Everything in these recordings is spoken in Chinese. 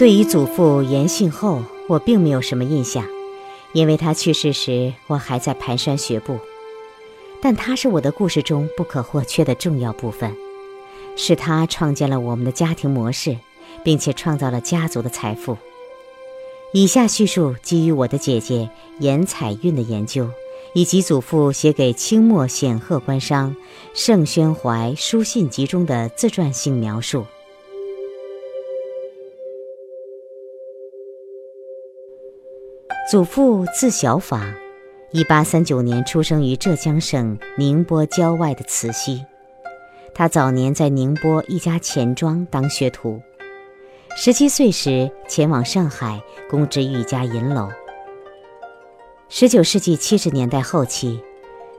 对于祖父严信厚，我并没有什么印象，因为他去世时我还在蹒跚学步。但他是我的故事中不可或缺的重要部分，是他创建了我们的家庭模式，并且创造了家族的财富。以下叙述基于我的姐姐严彩韵的研究，以及祖父写给清末显赫官商盛宣怀书信集中的自传性描述。祖父字小法，一八三九年出生于浙江省宁波郊外的慈溪。他早年在宁波一家钱庄当学徒。十七岁时前往上海供职于一家银楼。十九世纪七十年代后期，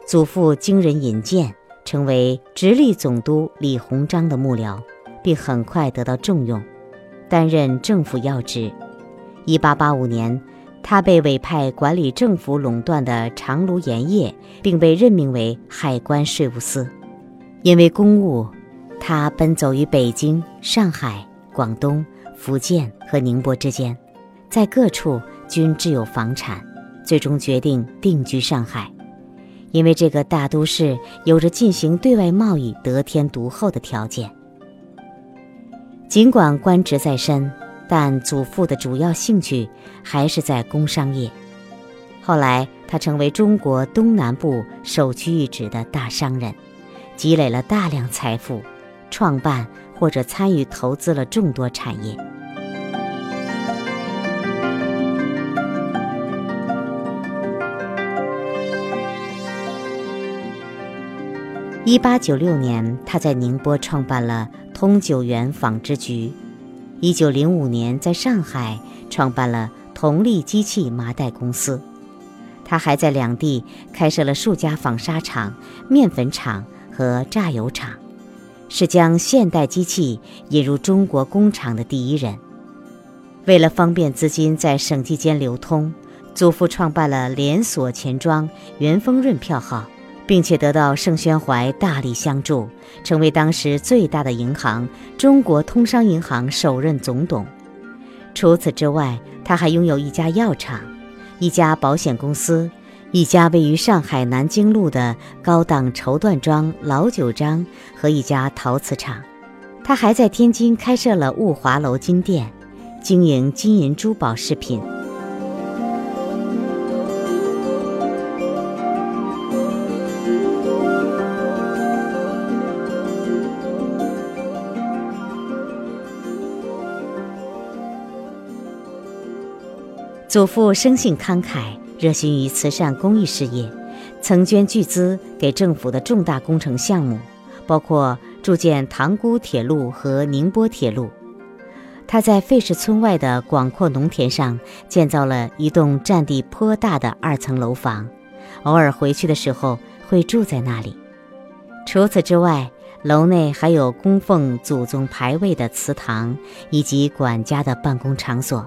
祖父经人引荐，成为直隶总督李鸿章的幕僚，并很快得到重用，担任政府要职。一八八五年，他被委派管理政府垄断的长芦盐业，并被任命为海关税务司。因为公务，他奔走于北京、上海、广东。福建和宁波之间，在各处均置有房产，最终决定定居上海，因为这个大都市有着进行对外贸易得天独厚的条件。尽管官职在身，但祖父的主要兴趣还是在工商业。后来，他成为中国东南部首屈一指的大商人，积累了大量财富，创办或者参与投资了众多产业。一八九六年，他在宁波创办了通九园纺织局；一九零五年，在上海创办了同利机器麻袋公司。他还在两地开设了数家纺纱厂、面粉厂和榨油厂，是将现代机器引入中国工厂的第一人。为了方便资金在省际间流通，祖父创办了连锁钱庄元丰润票号。并且得到盛宣怀大力相助，成为当时最大的银行——中国通商银行首任总董。除此之外，他还拥有一家药厂、一家保险公司、一家位于上海南京路的高档绸缎庄老九章和一家陶瓷厂。他还在天津开设了物华楼金店，经营金银珠宝饰品。祖父生性慷慨，热心于慈善公益事业，曾捐巨资给政府的重大工程项目，包括筑建塘沽铁路和宁波铁路。他在费氏村外的广阔农田上建造了一栋占地颇大的二层楼房，偶尔回去的时候会住在那里。除此之外，楼内还有供奉祖宗牌位的祠堂以及管家的办公场所。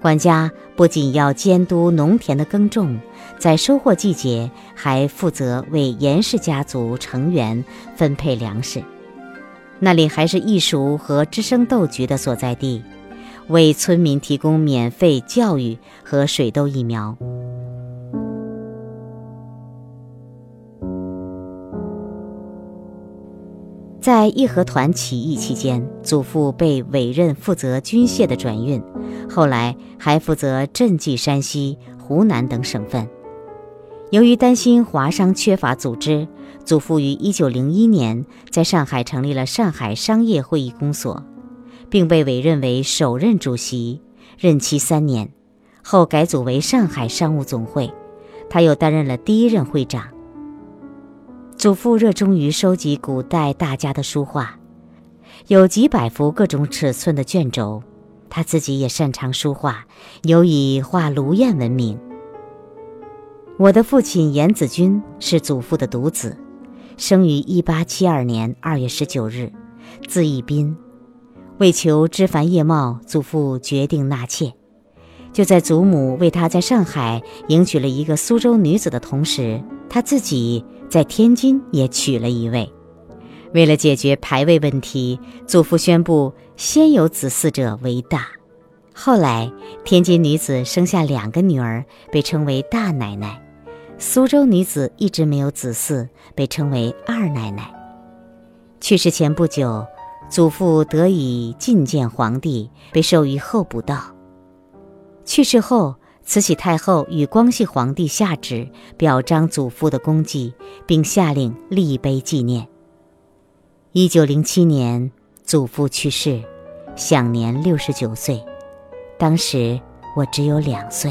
管家不仅要监督农田的耕种，在收获季节还负责为严氏家族成员分配粮食。那里还是艺术和知声斗局的所在地，为村民提供免费教育和水痘疫苗。在义和团起义期间，祖父被委任负责军械的转运，后来还负责赈济山西、湖南等省份。由于担心华商缺乏组织，祖父于1901年在上海成立了上海商业会议公所，并被委任为首任主席，任期三年，后改组为上海商务总会，他又担任了第一任会长。祖父热衷于收集古代大家的书画，有几百幅各种尺寸的卷轴。他自己也擅长书画，尤以画卢燕闻名。我的父亲严子君是祖父的独子，生于1872年2月19日，字逸斌。为求枝繁叶茂，祖父决定纳妾。就在祖母为他在上海迎娶了一个苏州女子的同时，他自己。在天津也娶了一位。为了解决排位问题，祖父宣布先有子嗣者为大。后来，天津女子生下两个女儿，被称为大奶奶；苏州女子一直没有子嗣，被称为二奶奶。去世前不久，祖父得以觐见皇帝，被授予候补道。去世后，慈禧太后与光绪皇帝下旨表彰祖父的功绩，并下令立碑纪念。一九零七年，祖父去世，享年六十九岁。当时我只有两岁。